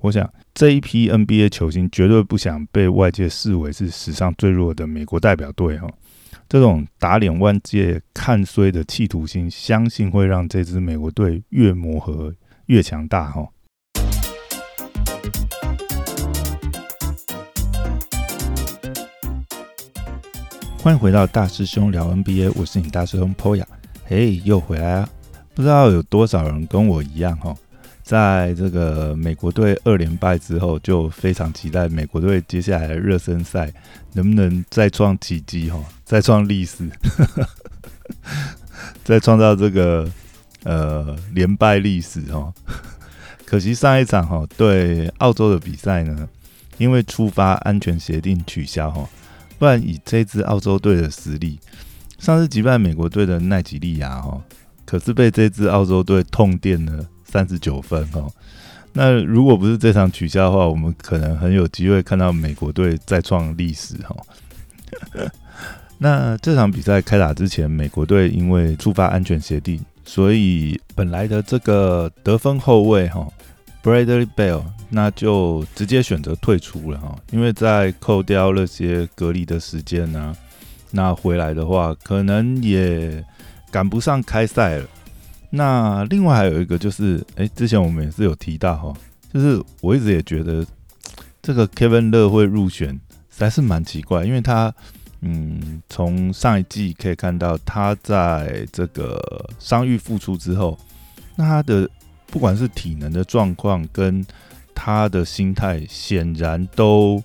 我想这一批 NBA 球星绝对不想被外界视为是史上最弱的美国代表队哈。这种打脸万界看衰的企图心，相信会让这支美国队越磨合越强大哈。欢迎回到大师兄聊 NBA，我是你大师兄 Poya，嘿，又回来啊！不知道有多少人跟我一样哈，在这个美国队二连败之后，就非常期待美国队接下来的热身赛能不能再创奇迹哈，再创历史，再创造这个呃连败历史哈。可惜上一场哈对澳洲的比赛呢，因为触发安全协定取消哈。不然以这支澳洲队的实力，上次击败美国队的奈吉利亚哈，可是被这支澳洲队痛电了三十九分哈。那如果不是这场取消的话，我们可能很有机会看到美国队再创历史哈。那这场比赛开打之前，美国队因为触发安全协定，所以本来的这个得分后卫哈。Bradley Bell，那就直接选择退出了哈，因为在扣掉那些隔离的时间呢，那回来的话可能也赶不上开赛了。那另外还有一个就是，哎，之前我们也是有提到哈，就是我一直也觉得这个 Kevin 乐会入选，实在是蛮奇怪，因为他，嗯，从上一季可以看到他在这个伤愈复出之后，那他的。不管是体能的状况跟他的心态，显然都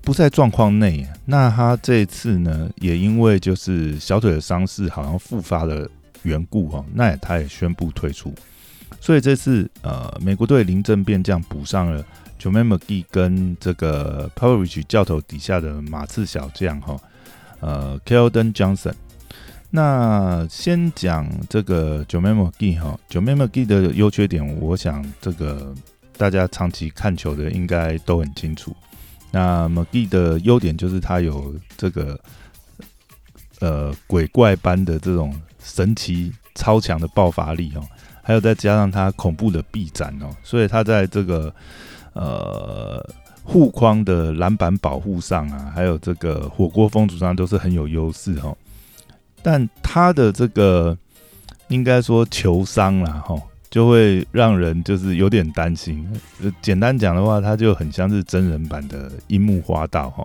不在状况内。那他这次呢，也因为就是小腿的伤势好像复发了缘故哈，那他也宣布退出。所以这次呃，美国队临阵变将补上了 j o m a m McGee 跟这个 Powerich 教头底下的马刺小将哈，呃，Keldon Johnson。那先讲这个九 memo G 哈，九 memo G 的优缺点，我想这个大家长期看球的应该都很清楚。那 m g 的优点就是它有这个呃鬼怪般的这种神奇超强的爆发力哦，还有再加上它恐怖的臂展哦，所以它在这个呃护框的篮板保护上啊，还有这个火锅风阻上都是很有优势哦。但他的这个应该说球商啦，哈，就会让人就是有点担心。简单讲的话，他就很像是真人版的樱木花道哈。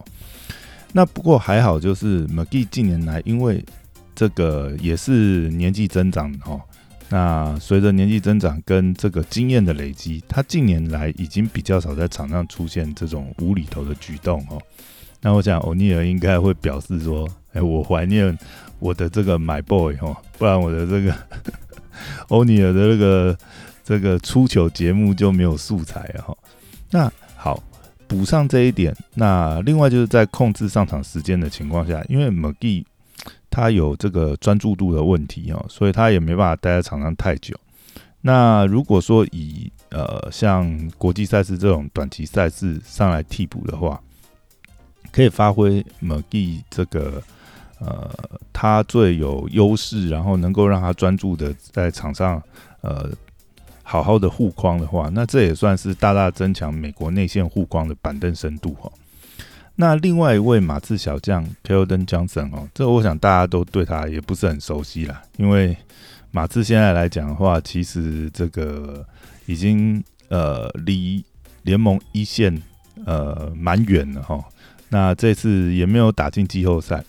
那不过还好，就是 McGee 近年来因为这个也是年纪增长哦。那随着年纪增长跟这个经验的累积，他近年来已经比较少在场上出现这种无厘头的举动哦。那我想欧尼尔应该会表示说：“哎，我怀念。”我的这个 My Boy 哦，不然我的这个 欧尼尔的那个这个出球节目就没有素材哈。那好，补上这一点。那另外就是在控制上场时间的情况下，因为 McGee 他有这个专注度的问题哦，所以他也没办法待在场上太久。那如果说以呃像国际赛事这种短期赛事上来替补的话，可以发挥 McGee 这个。呃，他最有优势，然后能够让他专注的在场上，呃，好好的护框的话，那这也算是大大增强美国内线护框的板凳深度哈。那另外一位马刺小将 Keldon Johnson 哦，这我想大家都对他也不是很熟悉啦，因为马刺现在来讲的话，其实这个已经呃离联盟一线呃蛮远了哈。那这次也没有打进季后赛。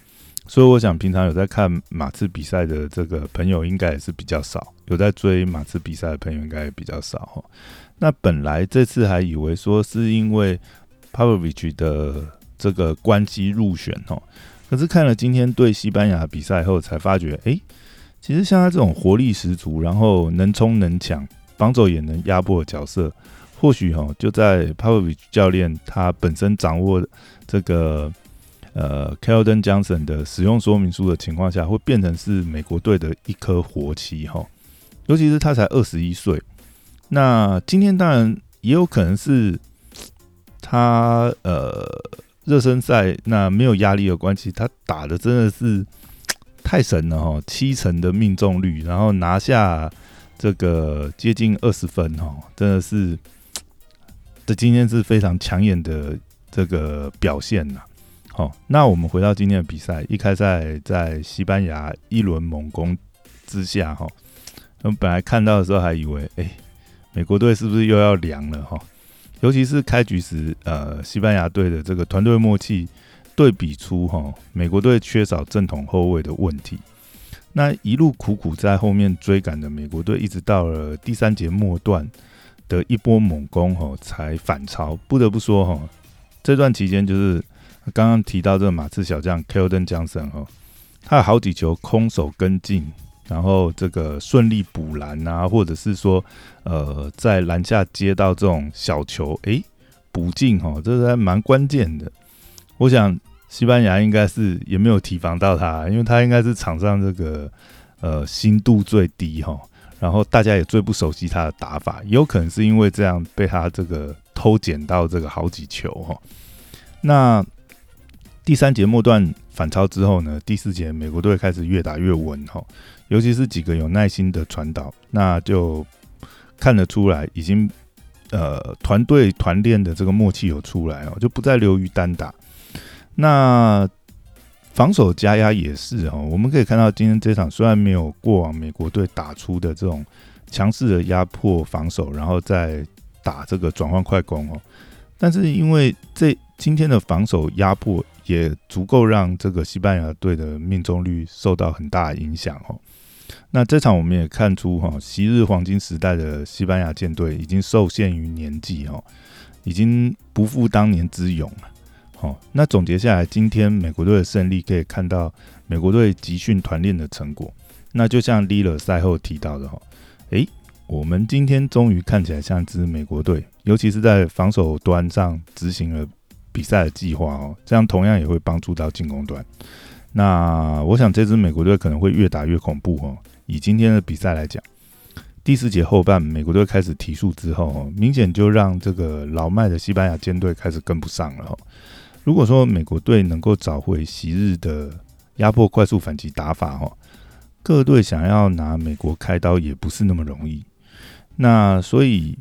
所以我想，平常有在看马刺比赛的这个朋友应该也是比较少，有在追马刺比赛的朋友应该也比较少哈。那本来这次还以为说是因为 Pavlovich 的这个关机入选哦，可是看了今天对西班牙比赛后，才发觉，哎，其实像他这种活力十足，然后能冲能抢，防守也能压迫的角色，或许哈就在 public 教练他本身掌握这个。呃，Keldon Johnson 的使用说明书的情况下，会变成是美国队的一颗活棋哈。尤其是他才二十一岁，那今天当然也有可能是他呃热身赛那没有压力的关系，他打的真的是 太神了哈，七成的命中率，然后拿下这个接近二十分哈，真的是 这今天是非常抢眼的这个表现呐。好，那我们回到今天的比赛，一开赛在西班牙一轮猛攻之下，哈，我们本来看到的时候还以为，哎，美国队是不是又要凉了哈？尤其是开局时，呃，西班牙队的这个团队默契对比出哈，美国队缺少正统后卫的问题。那一路苦苦在后面追赶的美国队，一直到了第三节末段的一波猛攻哈，才反超。不得不说哈，这段期间就是刚刚提到这个马刺小将 Keldon Johnson 哈，他有好几球空手跟进，然后这个顺利补篮啊，或者是说呃在篮下接到这种小球，诶补进哈，这是还蛮关键的。我想。西班牙应该是也没有提防到他，因为他应该是场上这个呃心度最低哈，然后大家也最不熟悉他的打法，也有可能是因为这样被他这个偷捡到这个好几球哈。那第三节末段反超之后呢，第四节美国队开始越打越稳哈，尤其是几个有耐心的传导，那就看得出来已经呃团队团练的这个默契有出来哦，就不再流于单打。那防守加压也是哦，我们可以看到今天这场虽然没有过往美国队打出的这种强势的压迫防守，然后再打这个转换快攻哦，但是因为这今天的防守压迫也足够让这个西班牙队的命中率受到很大影响哦。那这场我们也看出哈，昔日黄金时代的西班牙舰队已经受限于年纪哦，已经不复当年之勇了。好，那总结下来，今天美国队的胜利可以看到美国队集训团练的成果。那就像 Lila 赛后提到的哈，诶，我们今天终于看起来像支美国队，尤其是在防守端上执行了比赛的计划哦，这样同样也会帮助到进攻端。那我想这支美国队可能会越打越恐怖哦。以今天的比赛来讲，第四节后半美国队开始提速之后，明显就让这个老迈的西班牙舰队开始跟不上了。如果说美国队能够找回昔日的压迫快速反击打法，哦，各队想要拿美国开刀也不是那么容易。那所以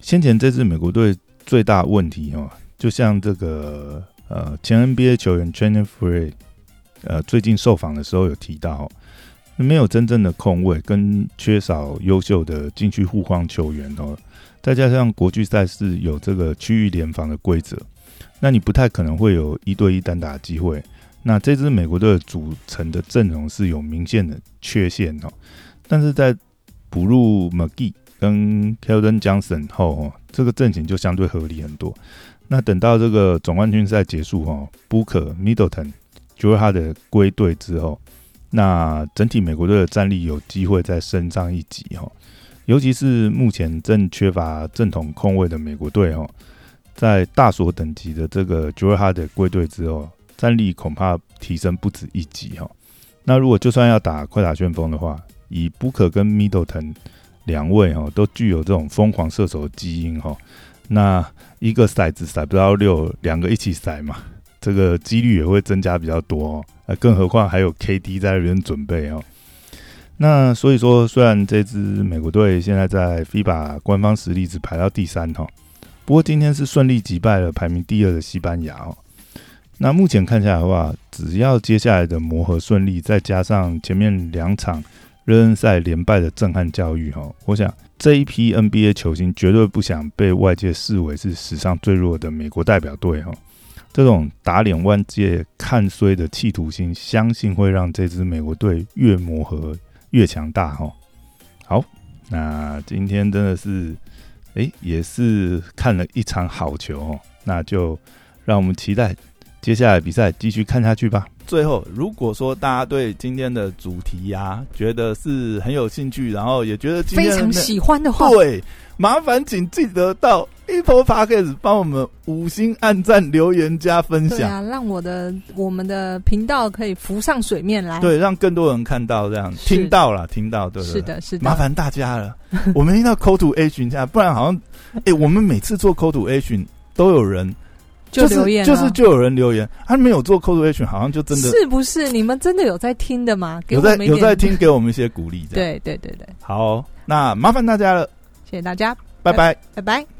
先前这支美国队最大问题，哦，就像这个呃前 NBA 球员 j e n n i f r e e 呃最近受访的时候有提到，没有真正的控位，跟缺少优秀的禁区护框球员哦，再加上国际赛事有这个区域联防的规则。那你不太可能会有一对一单打机会。那这支美国队组成的阵容是有明显的缺陷哦。但是在补入 McGee 跟 Keldon Johnson 后，这个阵型就相对合理很多。那等到这个总冠军赛结束哈，Booker Middleton 就是他的归队之后，那整体美国队的战力有机会再升上一级哈。尤其是目前正缺乏正统控卫的美国队哦。在大所等级的这个 j o e h a r d 归队之后，战力恐怕提升不止一级哈。那如果就算要打快打旋风的话，以 Booker 跟 Middleton 两位哈都具有这种疯狂射手的基因哈，那一个骰子骰不到六，两个一起骰嘛，这个几率也会增加比较多哦。呃，更何况还有 KD 在那边准备哦。那所以说，虽然这支美国队现在在 FIBA 官方实力只排到第三哈。不过今天是顺利击败了排名第二的西班牙哦。那目前看下来的话，只要接下来的磨合顺利，再加上前面两场热身赛连败的震撼教育哈，我想这一批 NBA 球星绝对不想被外界视为是史上最弱的美国代表队哈。这种打脸万界看衰的企图心，相信会让这支美国队越磨合越强大哈。好，那今天真的是。哎，也是看了一场好球哦，那就让我们期待接下来比赛继续看下去吧。最后，如果说大家对今天的主题呀，觉得是很有兴趣，然后也觉得非常喜欢的话，对，麻烦请记得到 Apple Podcast 帮我们五星按赞、留言、加分享，对啊，让我的我们的频道可以浮上水面来，对，让更多人看到，这样。听到了，听到，对，是的，是的，麻烦大家了，我们一定要 Call to A 群下，不然好像，哎，我们每次做 Call to A 群都有人。就留言，就是就有人留言，他没有做 action，好像就真的是不是？你们真的有在听的吗？有在有在听，给我们一些鼓励。对对对对，好，那麻烦大家了，谢谢大家，拜拜，拜拜。